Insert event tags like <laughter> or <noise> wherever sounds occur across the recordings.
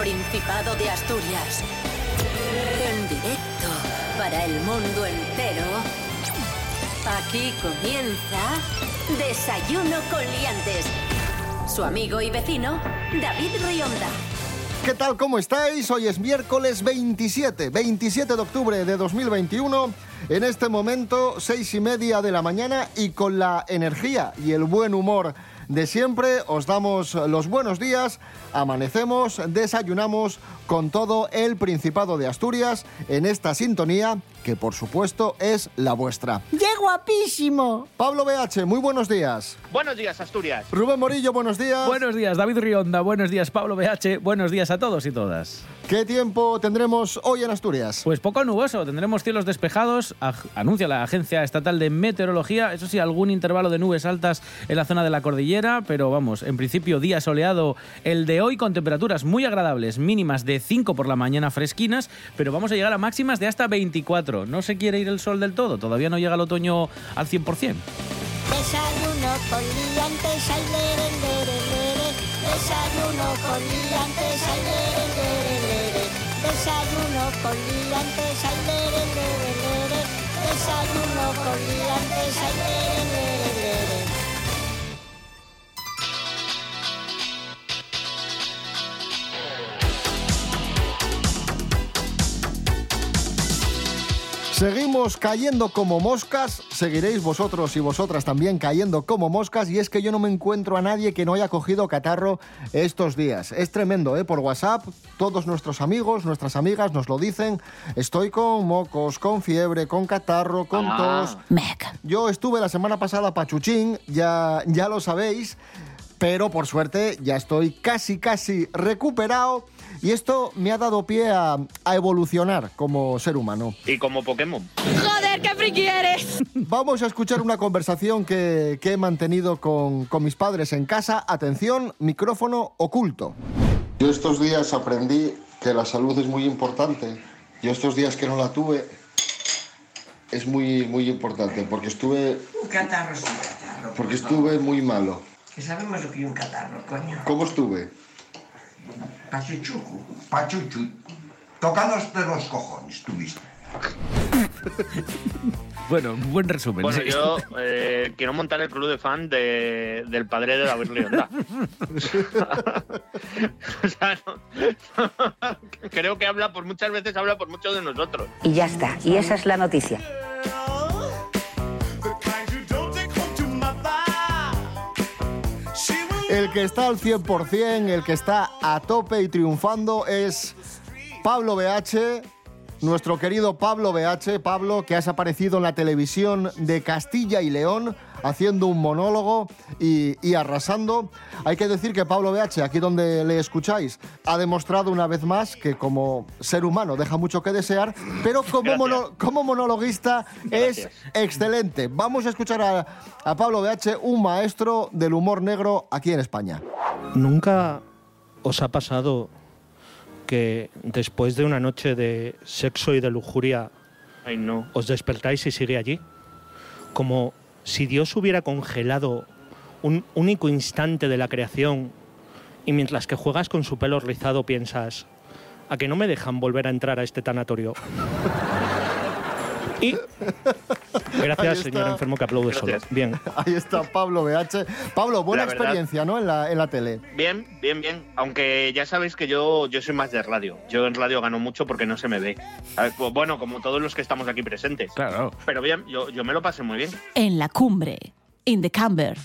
Principado de Asturias. En directo para el mundo entero. Aquí comienza Desayuno con Liantes. Su amigo y vecino, David Rionda. ¿Qué tal? ¿Cómo estáis? Hoy es miércoles 27, 27 de octubre de 2021. En este momento, seis y media de la mañana y con la energía y el buen humor de siempre, os damos los buenos días, amanecemos, desayunamos con todo el Principado de Asturias en esta sintonía que por supuesto es la vuestra. ¡Qué guapísimo! Pablo BH, muy buenos días. Buenos días, Asturias. Rubén Morillo, buenos días. Buenos días, David Rionda. Buenos días, Pablo BH. Buenos días a todos y todas. ¿Qué tiempo tendremos hoy en Asturias? Pues poco nuboso, tendremos cielos despejados, anuncia la Agencia Estatal de Meteorología, eso sí, algún intervalo de nubes altas en la zona de la cordillera, pero vamos, en principio día soleado el de hoy con temperaturas muy agradables, mínimas de 5 por la mañana fresquinas, pero vamos a llegar a máximas de hasta 24 no se quiere ir el sol del todo, todavía no llega el otoño al 100%. Desayuno con liantes, ay, lere, lere, lere. Desayuno con liantes, ay, lere, lere, lere. Desayuno con liantes, ay, lere, lere, lere. Desayuno con liantes, ay, lere, lere, lere. Seguimos cayendo como moscas, seguiréis vosotros y vosotras también cayendo como moscas y es que yo no me encuentro a nadie que no haya cogido catarro estos días. Es tremendo, ¿eh? Por WhatsApp, todos nuestros amigos, nuestras amigas nos lo dicen. Estoy con mocos, con fiebre, con catarro, con tos. Yo estuve la semana pasada pachuchín, ya, ya lo sabéis, pero por suerte ya estoy casi, casi recuperado. Y esto me ha dado pie a, a, evolucionar como ser humano. Y como Pokémon. ¡Joder, qué friki eres! Vamos a escuchar una conversación que, que he mantenido con, con mis padres en casa. Atención, micrófono oculto. Yo estos días aprendí que la salud es muy importante. Yo estos días que no la tuve es muy, muy importante porque estuve... Un catarro es un catarro. Porque estuve muy malo. Que sabemos lo que es un catarro, coño. ¿Cómo estuve? Pachuchucu. Pachuchu. Tocados de los cojones, tuviste. <laughs> Bueno, buen resumen. Bueno, sí. yo eh, quiero montar el club de fan de, del padre de David Rionda. <laughs> o sea, no, <laughs> creo que habla por muchas veces, habla por muchos de nosotros. Y ya está, y esa es la noticia. El que está al 100%, el que está a tope y triunfando es Pablo BH, nuestro querido Pablo BH, Pablo, que has aparecido en la televisión de Castilla y León haciendo un monólogo y, y, arrasando. Hay que decir que Pablo BH, aquí donde le escucháis, ha demostrado una vez más que como ser humano deja mucho que desear, pero como, mono, como monologuista Gracias. es excelente. Vamos a escuchar a, a Pablo BH, un maestro del humor negro aquí en España. ¿Nunca os ha pasado que después de una noche de sexo y de lujuria Ay, no. os despertáis y sigue allí? Como si Dios hubiera congelado un único instante de la creación y mientras que juegas con su pelo rizado piensas, ¿a que no me dejan volver a entrar a este tanatorio? Y <laughs> gracias, señor enfermo, que aplaude Gracias. solo. Bien. <laughs> Ahí está Pablo BH. Pablo, buena verdad- experiencia, ¿no? En la, en la tele. Bien, bien, bien. Aunque ya sabéis que yo, yo soy más de radio. Yo en radio gano mucho porque no se me ve. Pues Bueno, como todos los que estamos aquí presentes. Claro. Pero bien, yo, yo me lo pasé muy bien. En la cumbre. In the camber.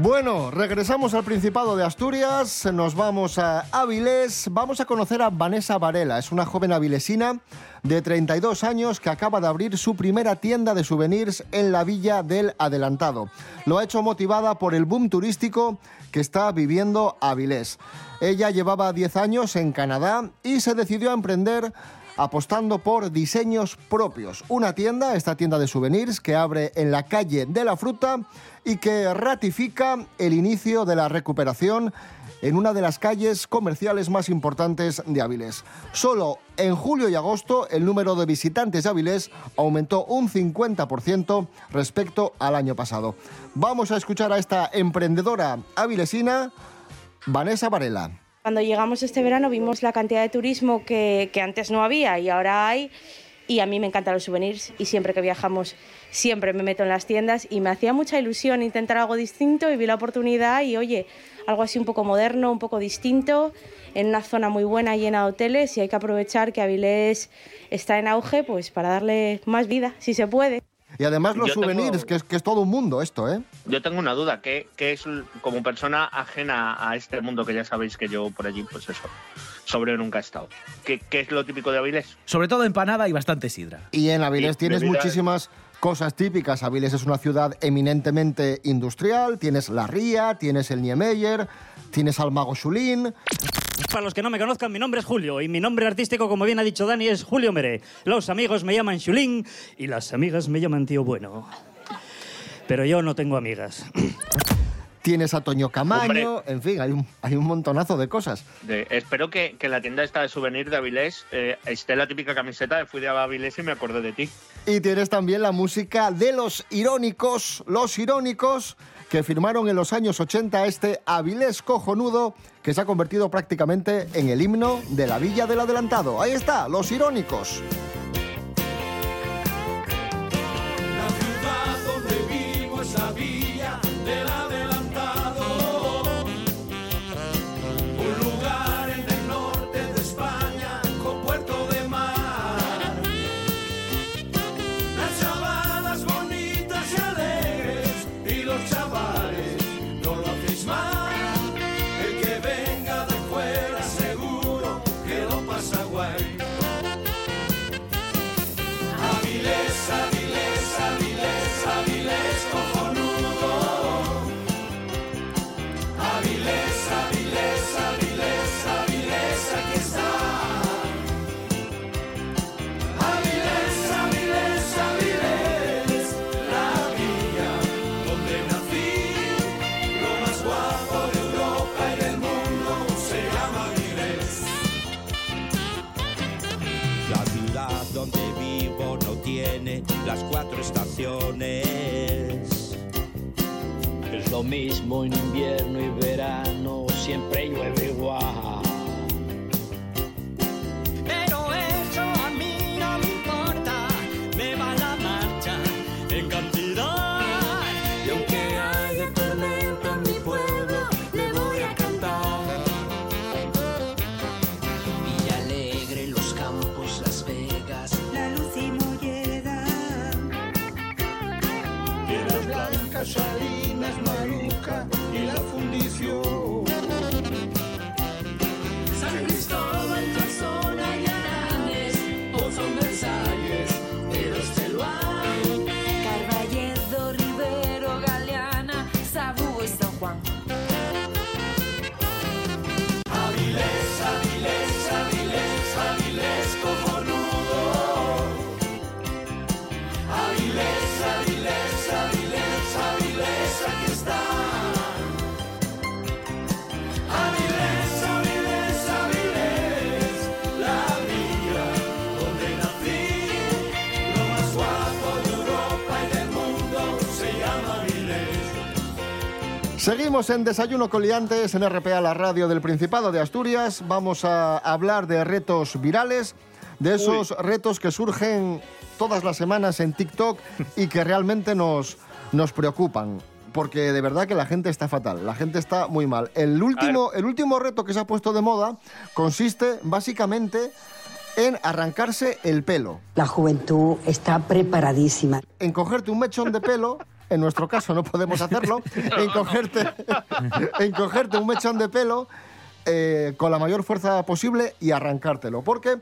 Bueno, regresamos al Principado de Asturias, nos vamos a Avilés, vamos a conocer a Vanessa Varela, es una joven avilesina de 32 años que acaba de abrir su primera tienda de souvenirs en la Villa del Adelantado. Lo ha hecho motivada por el boom turístico que está viviendo Avilés. Ella llevaba 10 años en Canadá y se decidió a emprender apostando por diseños propios. Una tienda, esta tienda de souvenirs, que abre en la calle de la fruta y que ratifica el inicio de la recuperación en una de las calles comerciales más importantes de Avilés. Solo en julio y agosto el número de visitantes de aumentó un 50% respecto al año pasado. Vamos a escuchar a esta emprendedora avilesina, Vanessa Varela. Cuando llegamos este verano vimos la cantidad de turismo que, que antes no había y ahora hay. Y a mí me encantan los souvenirs y siempre que viajamos siempre me meto en las tiendas y me hacía mucha ilusión intentar algo distinto y vi la oportunidad y oye, algo así un poco moderno, un poco distinto, en una zona muy buena llena de hoteles y hay que aprovechar que Avilés está en auge pues para darle más vida, si se puede. Y además los Yo tengo- souvenirs, que, es, que es todo un mundo esto, ¿eh? Yo tengo una duda, ¿qué, qué es como persona ajena a este mundo que ya sabéis que yo por allí, pues eso, sobre nunca he estado? ¿Qué, qué es lo típico de Avilés? Sobre todo empanada y bastante sidra. Y en Avilés Y tienes muchísimas cosas típicas. Avilés es una ciudad eminentemente industrial, tienes la Ría, tienes el Niemeyer, tienes al Mago Chulín. Para los que no me conozcan, mi nombre es Julio y mi nombre artístico, como bien ha dicho Dani, es Julio Meré. Los amigos me llaman Chulín y las amigas me llaman Tío Bueno. Pero yo no tengo amigas. Tienes a Toño Camaño, en fin, hay un, hay un montonazo de cosas. De- espero que, que la tienda esta de souvenir de Avilés eh, esté la típica camiseta de fui de Avilés y me acordé de ti. Y tienes también la música de los irónicos, los irónicos que firmaron en los años 80 este Avilés cojonudo que se ha convertido prácticamente en el himno de la Villa del Adelantado. Ahí está, los irónicos. Lo mismo en invierno y verano, siempre llueve Seguimos en Desayuno Coliantes en RPA, la radio del Principado de Asturias. Vamos a hablar de retos virales, de esos retos que surgen todas las semanas en TikTok y que realmente nos, nos preocupan. Porque de verdad que la gente está fatal, la gente está muy mal. El último, el último reto que se ha puesto de moda consiste básicamente en arrancarse el pelo. La juventud está preparadísima. En cogerte un mechón de pelo, en nuestro caso no podemos hacerlo, <laughs> en cogerte, en cogerte un mechón de pelo eh, con la mayor fuerza posible y arrancártelo. Porque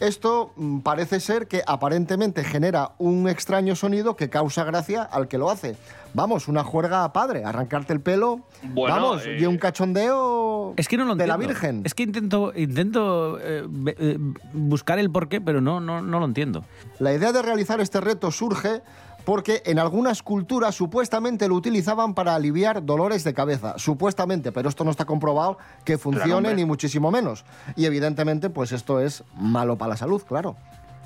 esto mm, parece ser que aparentemente genera un extraño sonido que causa gracia al que lo hace. Vamos, una juerga padre, arrancarte el pelo. Bueno, vamos, eh, y un cachondeo Es que no lo de la. Virgen. Es que intento, intento eh, buscar el porqué, pero no, no, no lo entiendo. La idea de realizar este reto surge porque en algunas culturas supuestamente lo utilizaban para aliviar dolores de cabeza. Supuestamente, pero esto no está comprobado que funcione ni muchísimo menos. Y evidentemente, pues esto es malo para la salud, claro.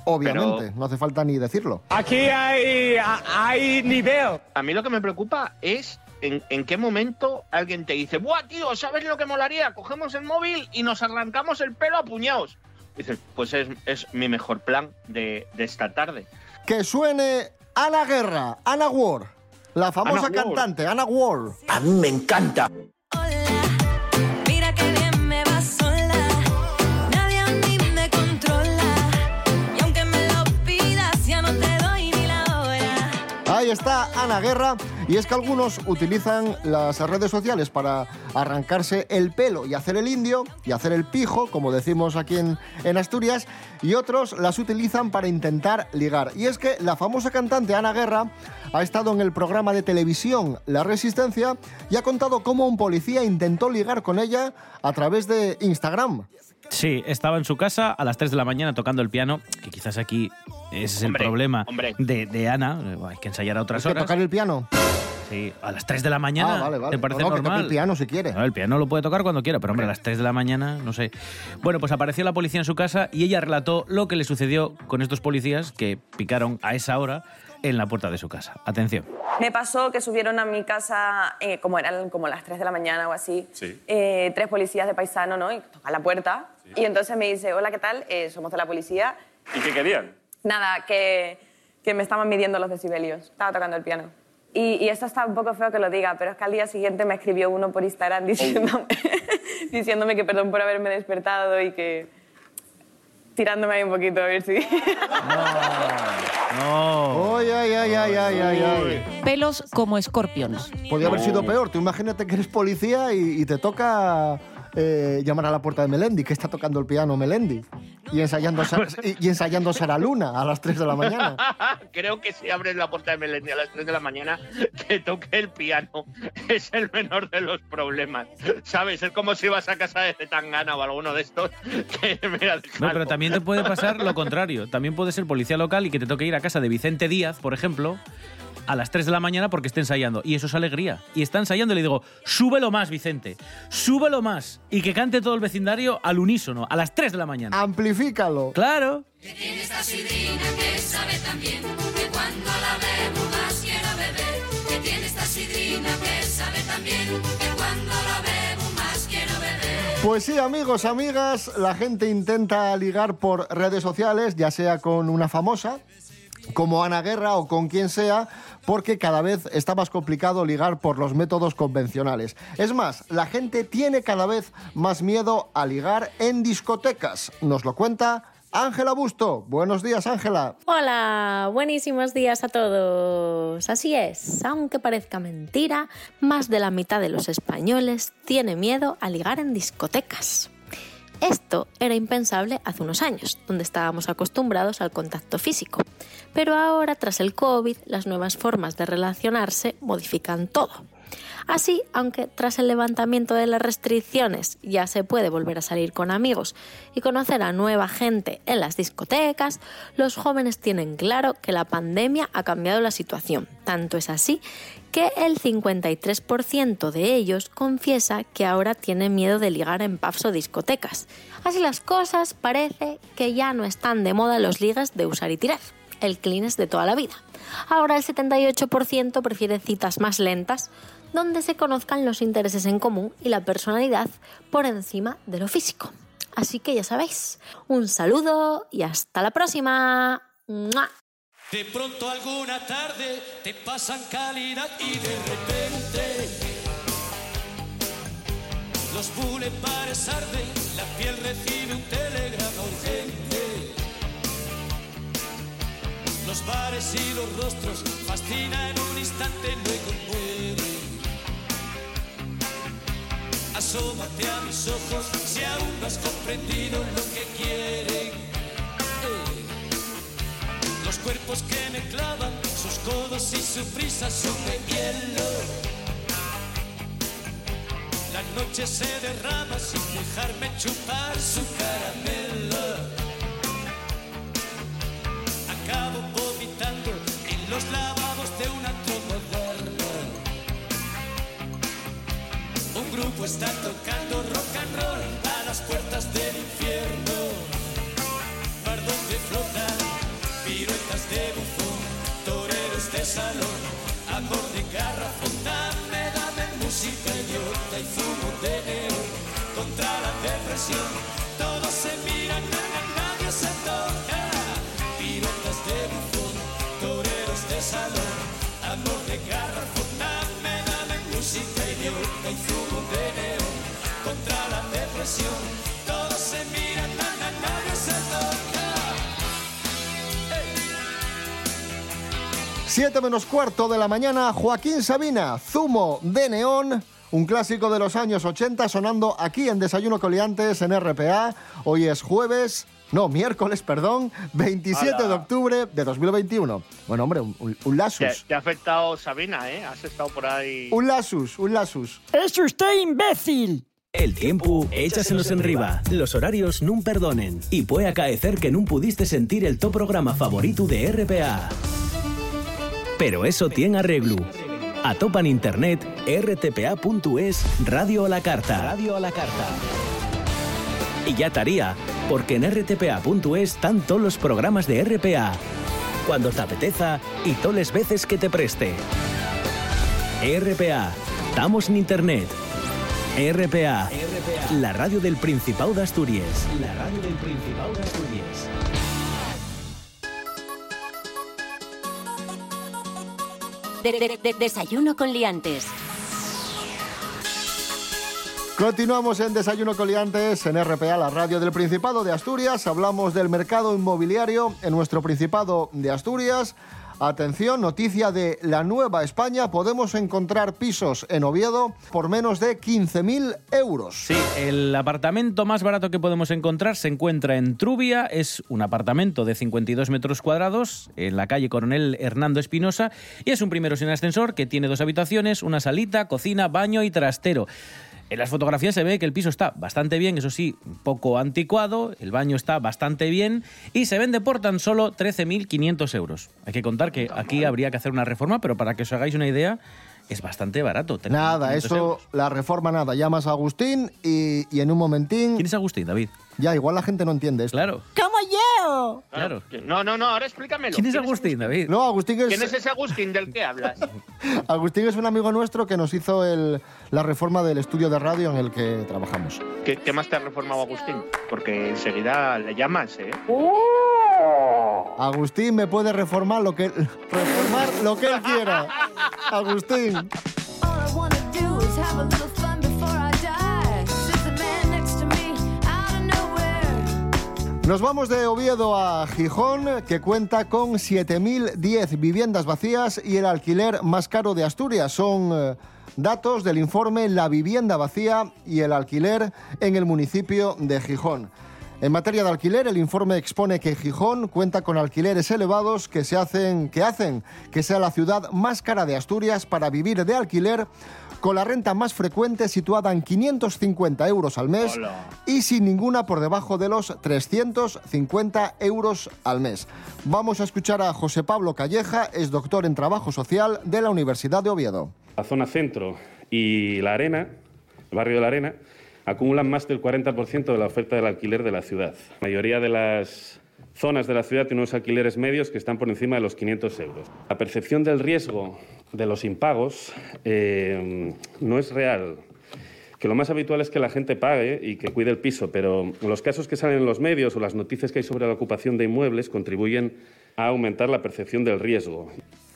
Obviamente, Pero- no hace falta ni decirlo. Aquí hay, hay nivel. A mí lo que me preocupa es en, en qué momento alguien te dice, ¡buah, tío! ¿Sabes lo que molaría? Cogemos el móvil y nos arrancamos el pelo a puñados. Dices, pues es, es mi mejor plan de, de esta tarde. Que suene Ana Guerra, Ana Ward, la famosa Ana cantante, Ana Ward. A mí me encanta. Ahí está Ana Guerra. Y es que algunos utilizan las redes sociales para arrancarse el pelo y hacer el indio y hacer el pijo, como decimos aquí en, Asturias, y otros las utilizan para intentar ligar. Y es que la famosa cantante Ana Guerra ha estado en el programa de televisión La Resistencia y ha contado cómo un policía intentó ligar con ella a través de Instagram. Sí, estaba en su casa a las 3 de la mañana tocando el piano, que quizás aquí ese es Hombre, el problema hombre. de, de Ana. Hay que ensayar a otras ¿Es que horas. tocar el piano? Sí, a las 3 de la mañana. Ah, vale, vale. ¿Te parece No, no, que toque normal? el piano si quiere. No, el piano lo puede tocar cuando quiera, pero hombre, a las 3 de la mañana, no sé. Bueno, pues apareció la policía en su casa y ella relató lo que le sucedió con estos policías que picaron a esa hora en la puerta de su casa. Atención. Me pasó que subieron a mi casa, eh, como eran como las 3 de la mañana o así, Sí. eh, tres policías de paisano, ¿no? Y tocan la puerta. Y entonces me dice, hola, ¿qué tal? Eh, somos de la policía. ¿Y qué querían? Nada, que, que me estaban midiendo los decibelios. Estaba tocando el piano. Y, y esto está un poco feo que lo diga, pero es que al día siguiente me escribió uno por Instagram <laughs> diciéndome, diciéndome que perdón por haberme despertado y que tirándome ahí un poquito a ver si... No. Ay, ay, ay, ay, ay, ay, ay. Pelos como Scorpions. Podría haber sido peor. Tú imagínate que eres policía y, y te toca eh, llamar a la puerta de Melendi, que está tocando el piano Melendi. Y ensayando, Sa- y, ensayando Sara Luna a las 3 de la mañana. <laughs> Creo que si abres la puerta de Melendi a las 3 de la mañana, que toque el piano <laughs> es el menor de los problemas. ¿Sabes? Es como si vas a casa de Zetangana o alguno de estos. <laughs> Que, mira, No, pero también te puede pasar lo contrario. También puede ser policía local y que te toque ir a casa de Vicente Díaz, por ejemplo, a las 3 de la mañana porque esté ensayando. Y eso es alegría. Y está ensayando y le digo, súbelo más, Vicente. Súbelo más. Y que cante todo el vecindario al unísono, a las 3 de la mañana. Amplifícalo. Claro. Tiene esta sidrina que sabe también que cuando la bebo más quiero beber. Que tiene esta sidrina que sabe también que cuando la bebo más quiero beber. Pues sí, amigos, amigas, la gente intenta ligar por redes sociales, ya sea con una famosa, como Ana Guerra o con quien sea, porque cada vez está más complicado ligar por los métodos convencionales. Es más, la gente tiene cada vez más miedo a ligar en discotecas. Nos lo cuenta Ángela Busto. Buenos días, Ángela. Hola, buenísimos días a todos. Así es, aunque parezca mentira, más de la mitad de los españoles tiene miedo a ligar en discotecas. Esto era impensable hace unos años, donde estábamos acostumbrados al contacto físico. Pero ahora, tras el COVID, las nuevas formas de relacionarse modifican todo. Así, aunque tras el levantamiento de las restricciones ya se puede volver a salir con amigos y conocer a nueva gente en las discotecas, los jóvenes tienen claro que la pandemia ha cambiado la situación. Tanto es así que el 53% de ellos confiesa que ahora tiene miedo de ligar en pubs o discotecas. Así las cosas, parece que ya no están de moda los ligas de usar y tirar, el clean de toda la vida. Ahora el 78% prefiere citas más lentas, donde se conozcan los intereses en común y la personalidad por encima de lo físico. Así que ya sabéis, un saludo y hasta la próxima. ¡Mua! De pronto alguna la piel recibe un telegrama Los bares y los rostros fascina en un instante, no conmueve. Asómate a mis ojos si aún no has comprendido lo que quieren. Eh. Los cuerpos que me clavan, sus codos y su prisa son de hielo. La noche se derrama sin dejarme chupar su caramelo. Grupo está tocando rock and roll a las puertas del infierno. Bar donde flotan piruetas de bufón, toreros de salón, amor de garrafón, dame, dame música idiota y fumo de neón contra la depresión. 7 menos cuarto de la mañana, Joaquín Sabina, Zumo de Neón, un clásico de los años 80 sonando aquí en Desayuno Coliantes en RPA. Hoy es jueves, no, miércoles, perdón, 27 de Hola. octubre de 2021. Bueno, hombre, un, un- un Te, lasus. te ha afectado Sabina, ¿eh? Has estado por ahí. Un lasus, un lasus. ¡Es usted imbécil! El tiempo, échasenos en riba. Los horarios nun perdonen. Y puede acaecer que nun pudiste sentir el top programa favorito de RPA. Pero eso tiene arreglo. Atopan internet rtpa.es Radio a la carta. Radio a la carta. Y ya estaría, porque en rtpa.es están todos los programas de RPA. Cuando te apeteza y todas las veces que te preste. RPA. Estamos en internet. RPA. La radio del Principado de Asturias. La radio del Principado de Asturias. De- de- de- desayuno con liantes. Continuamos en Desayuno Coliantes en RPA, la radio del Principado de Asturias. Hablamos del mercado inmobiliario en nuestro Principado de Asturias. Atención, noticia de la Nueva España. Podemos encontrar pisos en Oviedo por menos de 15.000 euros. Sí, el apartamento más barato que podemos encontrar se encuentra en Trubia. Es un apartamento de 52 metros cuadrados en la calle Coronel Hernando Espinosa y es un primero sin ascensor que tiene dos habitaciones, una salita, cocina, baño y trastero. En las fotografías se ve que el piso está bastante bien, eso sí, un poco anticuado, el baño está bastante bien y se vende por tan solo 13.500 euros. Hay que contar que aquí habría que hacer una reforma, pero para que os hagáis una idea, es bastante barato. Nada, 13.500 eso, euros. la reforma nada. Llamas a Agustín y, y en un momentín... ¿Quién es Agustín, David? Ya, igual la gente no entiende esto. Claro. ¡Como yo! Claro. No, no, no, ahora explícamelo. ¿Quién es Agustín, David? No, Agustín es... ¿Quién es ese Agustín del que hablas? <laughs> Agustín es un amigo nuestro que nos hizo el- la reforma del estudio de radio en el que trabajamos. ¿Qué, qué más te ha reformado Agustín? Porque enseguida le llamas, ¿eh? Agustín me puede reformar lo que reformar lo que él quiera. <laughs> Agustín. Nos vamos de Oviedo a Gijón, que cuenta con 7.010 viviendas vacías y el alquiler más caro de Asturias. Son eh, datos del informe La vivienda vacía y el alquiler en el municipio de Gijón. En materia de alquiler, el informe expone que Gijón cuenta con alquileres elevados que, se hacen, que hacen que sea la ciudad más cara de Asturias para vivir de alquiler, con la renta más frecuente situada en 550 euros al mes y sin ninguna por debajo de los 350 euros al mes. Vamos a escuchar a José Pablo Calleja, es doctor en Trabajo Social de la Universidad de Oviedo. La zona centro y la arena, el barrio de la arena, acumulan más del 40% de la oferta del alquiler de la ciudad. La mayoría de las zonas de la ciudad tienen unos alquileres medios que están por encima de los 500 euros. La percepción del riesgo de los impagos eh, no es real. Que lo más habitual es que la gente pague y que cuide el piso, pero los casos que salen en los medios o las noticias que hay sobre la ocupación de inmuebles contribuyen a aumentar la percepción del riesgo.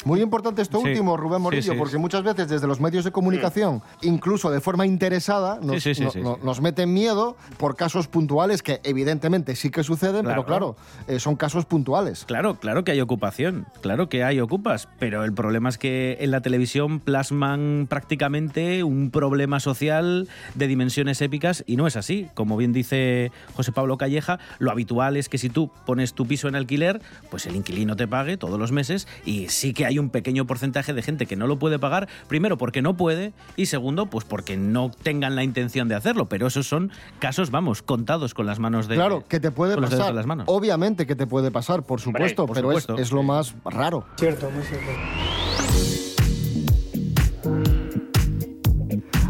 Muy importante esto Sí. último, Rubén Morillo, sí. porque muchas veces desde los medios de comunicación, incluso de forma interesada, nos, no- nos meten miedo por casos puntuales que evidentemente sí que suceden, pero Claro. claro, eh, son casos puntuales. Claro, claro que hay ocupación, claro que hay ocupas, pero el problema es que en la televisión plasman prácticamente un problema social de dimensiones épicas y no es así. Como bien dice José Pablo Calleja, lo habitual es que si tú pones tu piso en alquiler, pues el inquilino te pague todos los meses y sí que hay un pequeño porcentaje de gente que no lo puede pagar, primero porque no puede y segundo pues porque no tengan la intención de hacerlo, pero esos son casos, vamos, contados con las manos de Claro, que te puede pasar. de las manos. Obviamente que te puede pasar, por supuesto, por pero es- supuesto. Es, lo más raro. Cierto, muy cierto.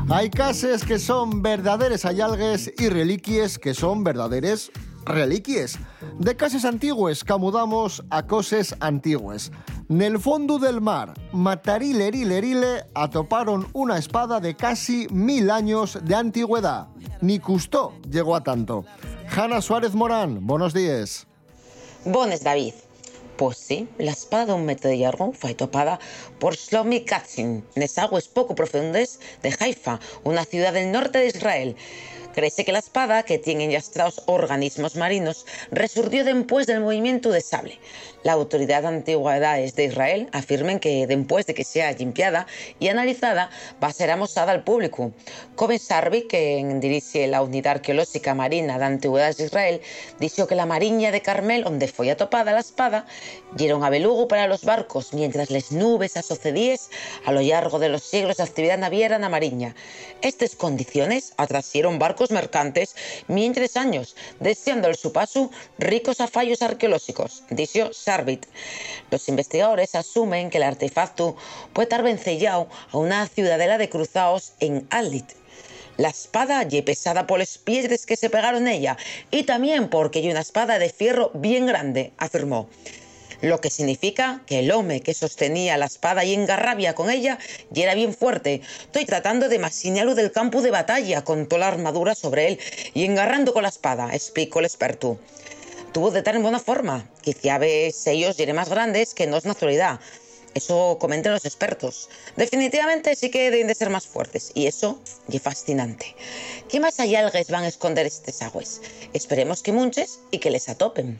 Hay cases que son verdaderes allalgues y reliquies que son verdaderes reliquies. De cases antigues camudamos a coses antigues. Nel fondo del mar, matarile atoparon una espada de casi mil años de antigüedad. Ni Custó llegó a tanto. Hanna Suárez Morán, buenos días. Bones, David. Pues sí, la espada de un metro de llargo fue topada por Shlomi Katzin, nes aguas poco profundas de Haifa, una ciudad del norte de Israel. Créese que la espada, que tiene enllastrados organismos marinos, resurgió después del movimiento de sable. La Autoridad de Antigüedades de Israel afirmen que después de que sea limpiada y analizada, va a ser amosada al público. Koben Sarvi, que dirige la Unidad Arqueológica Marina de Antigüedades de Israel, dijo que la mariña de Carmel, donde fue atopada la espada, dieron a belugo para los barcos, mientras les nubes asocedíes a lo largo de los siglos de actividad naviera na mariña. Estas condiciones atrasieron barcos mercantes mientras años, deseando el su paso ricos a fallos arqueológicos, dijo Sarvit. Los investigadores asumen que el artefacto puede estar vencellado a una ciudadela de cruzados en Alit. La espada ye pesada por las piedras que se pegaron ella y también porque hay una espada de fierro bien grande, afirmó. Lo que significa que el hombre que sostenía la espada y engarrabia con ella y era bien fuerte. Estoy tratando de imaginarlo del campo de batalla con toda la armadura sobre él y engarrando con la espada, explicó el experto. Tuvo de estar en buena forma. Quizá ves ellos y más grandes que no es naturalidad. Eso comentan los expertos. Definitivamente sí que deben de ser más fuertes. Y eso es fascinante. ¿Qué más hay algues van a esconder estos aguas? Esperemos que munches y que les atopen.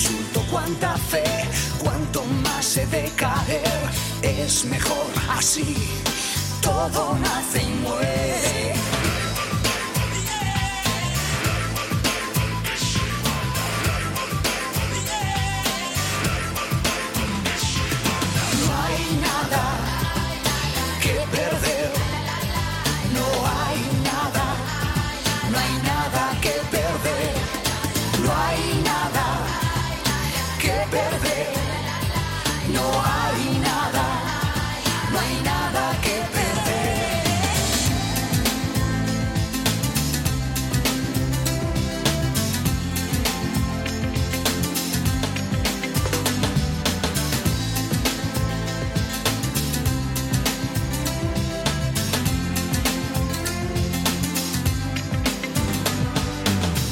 Insulto, cuánta fe, cuánto más he de caer. Es mejor así, todo nace y muere.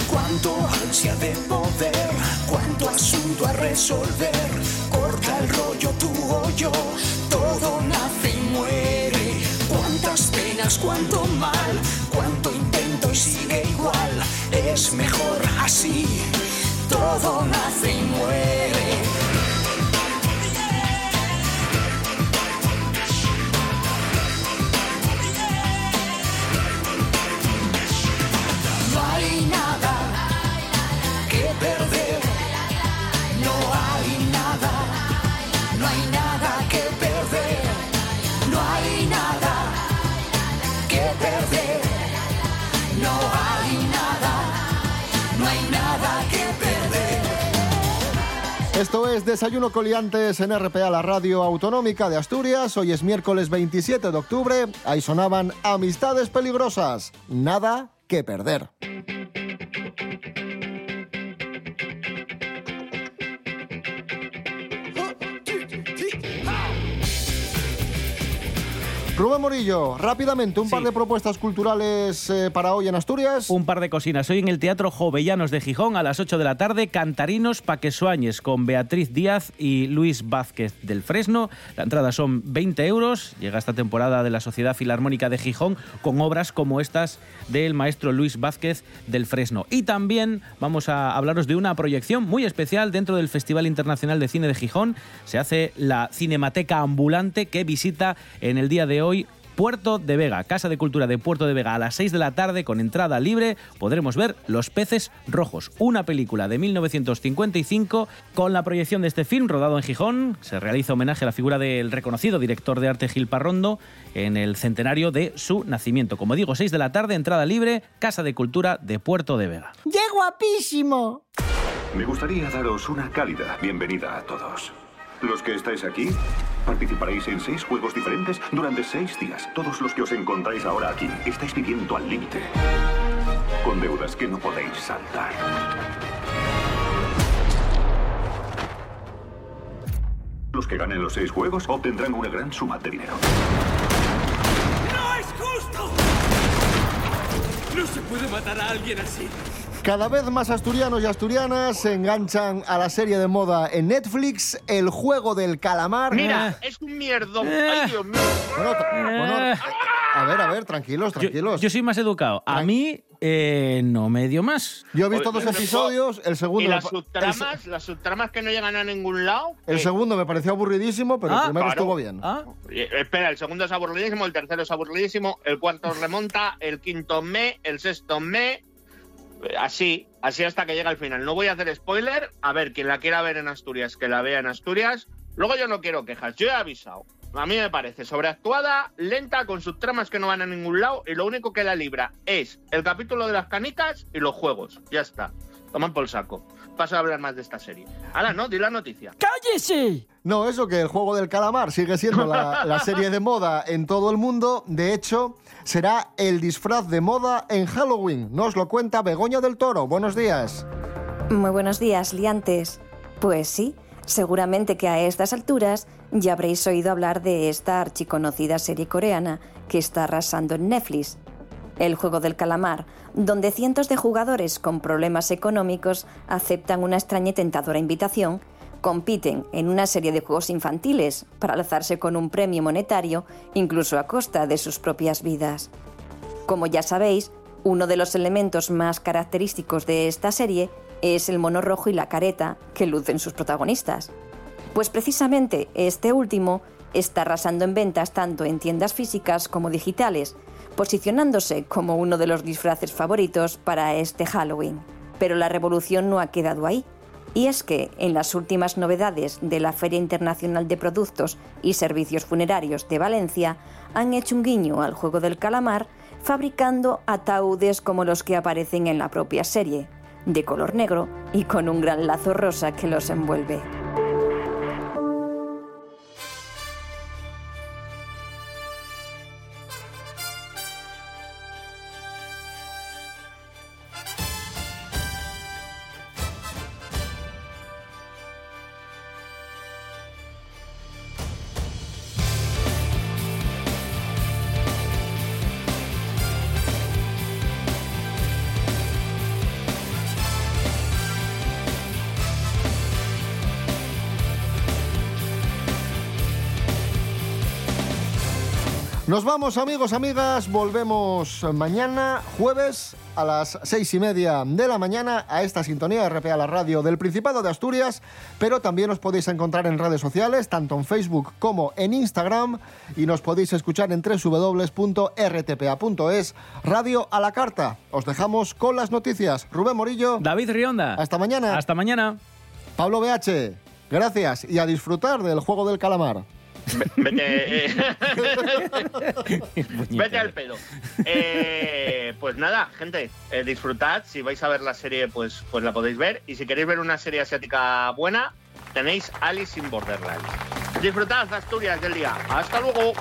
Cuánto ansia de poder, cuánto asunto a resolver. El rollo tú o yo, todo nace y muere. Cuántas penas, cuánto mal, cuánto intento y sigue igual. Es mejor así, todo nace y muere. Es Desayuno Coliantes en RPA, la radio autonómica de Asturias. Hoy es miércoles 27 de octubre. Ahí sonaban Amistades Peligrosas. Nada que perder. Rubén Morillo, rápidamente, un par de propuestas culturales eh, para hoy en Asturias. Un par de cocinas. Hoy en el Teatro Jovellanos de Gijón a las 8 de la tarde, Cantarinos Paquesuáñez con Beatriz Díaz y Luis Vázquez del Fresno. La entrada son 20 euros. Llega esta temporada de la Sociedad Filarmónica de Gijón con obras como estas del maestro Luis Vázquez del Fresno. Y también vamos a hablaros de una proyección muy especial dentro del Festival Internacional de Cine de Gijón. Se hace la Cinemateca Ambulante que visita en el día de hoy Puerto de Vega, Casa de Cultura de Puerto de Vega, a las 6 de la tarde con entrada libre, podremos ver Los Peces Rojos, una película de 1955 con la proyección de este film rodado en Gijón. Se realiza homenaje a la figura del reconocido director de arte Gil Parrondo en el centenario de su nacimiento. Como digo, 6 de la tarde, entrada libre, Casa de Cultura de Puerto de Vega. ¡Qué guapísimo! Me gustaría daros una cálida bienvenida a todos. Los que estáis aquí participaréis en seis juegos diferentes durante seis días. Todos los que os encontráis ahora aquí estáis viviendo al límite, con deudas que no podéis saltar. Los que ganen los seis juegos obtendrán una gran suma de dinero. ¡No es justo! No se puede matar a alguien así. Cada vez más asturianos y asturianas se enganchan a la serie de moda en Netflix, El Juego del Calamar. Mira, es un mierdón. Ay, Dios mío. Bueno, tra- bueno, a ver, a ver, tranquilos, tranquilos. Yo soy más educado. A mí eh, no me dio más. Yo he visto dos episodios, el segundo, Y las el, subtramas, las subtramas que no llegan a ningún lado. el eh, segundo me pareció aburridísimo, pero Ah, el primero claro. estuvo bien. eh, Espera, el segundo es aburridísimo, el tercero es aburridísimo, el cuarto remonta, el quinto me, el sexto me. Así, así hasta que llega al final. No voy a hacer spoiler. A ver, quien la quiera ver en Asturias, que la vea en Asturias. Luego yo no quiero quejas, yo he avisado. A mí me parece sobreactuada, lenta, con sus tramas que no van a ningún lado y lo único que la libra es el capítulo de las canicas y los juegos. Ya está. Toman por saco. Paso a hablar más de esta serie. Ahora, no, di la noticia. ¡Cállese! No, eso que el juego del calamar sigue siendo la, la serie de moda en todo el mundo. De hecho, será el disfraz de moda en Halloween. Nos lo cuenta Begoña del Toro. Buenos días. Muy buenos días, liantes. Pues sí, seguramente que a estas alturas ya habréis oído hablar de esta archiconocida serie coreana que está arrasando en Netflix. El juego del calamar, donde cientos de jugadores con problemas económicos aceptan una extraña y tentadora invitación, compiten en una serie de juegos infantiles para alzarse con un premio monetario, incluso a costa de sus propias vidas. Como ya sabéis, uno de los elementos más característicos de esta serie es el mono rojo y la careta que lucen sus protagonistas. Pues precisamente este último está arrasando en ventas tanto en tiendas físicas como digitales, posicionándose como uno de los disfraces favoritos para este Halloween. Pero la revolución no ha quedado ahí. Y es que en las últimas novedades de la Feria Internacional de Productos y Servicios Funerarios de Valencia han hecho un guiño al juego del calamar fabricando ataúdes como los que aparecen en la propia serie, de color negro y con un gran lazo rosa que los envuelve. Nos vamos, amigos, amigas. Volvemos mañana, jueves, a las seis y media de la mañana, a esta sintonía de RPA, la radio del Principado de Asturias. Pero también os podéis encontrar en redes sociales, tanto en Facebook como en Instagram. Y nos podéis escuchar en www.rtpa.es, radio a la carta. Os dejamos con las noticias. Rubén Morillo. David Rionda. Hasta mañana. Hasta mañana. Pablo BH. Gracias. Y a disfrutar del juego del calamar. Vete, eh, <laughs> vete al pedo. Eh, pues nada, gente, eh, disfrutad. Si vais a ver la serie, pues, pues la podéis ver. Y si queréis ver una serie asiática buena, tenéis Alice in Borderlands. Disfrutad Asturias del día. Hasta luego.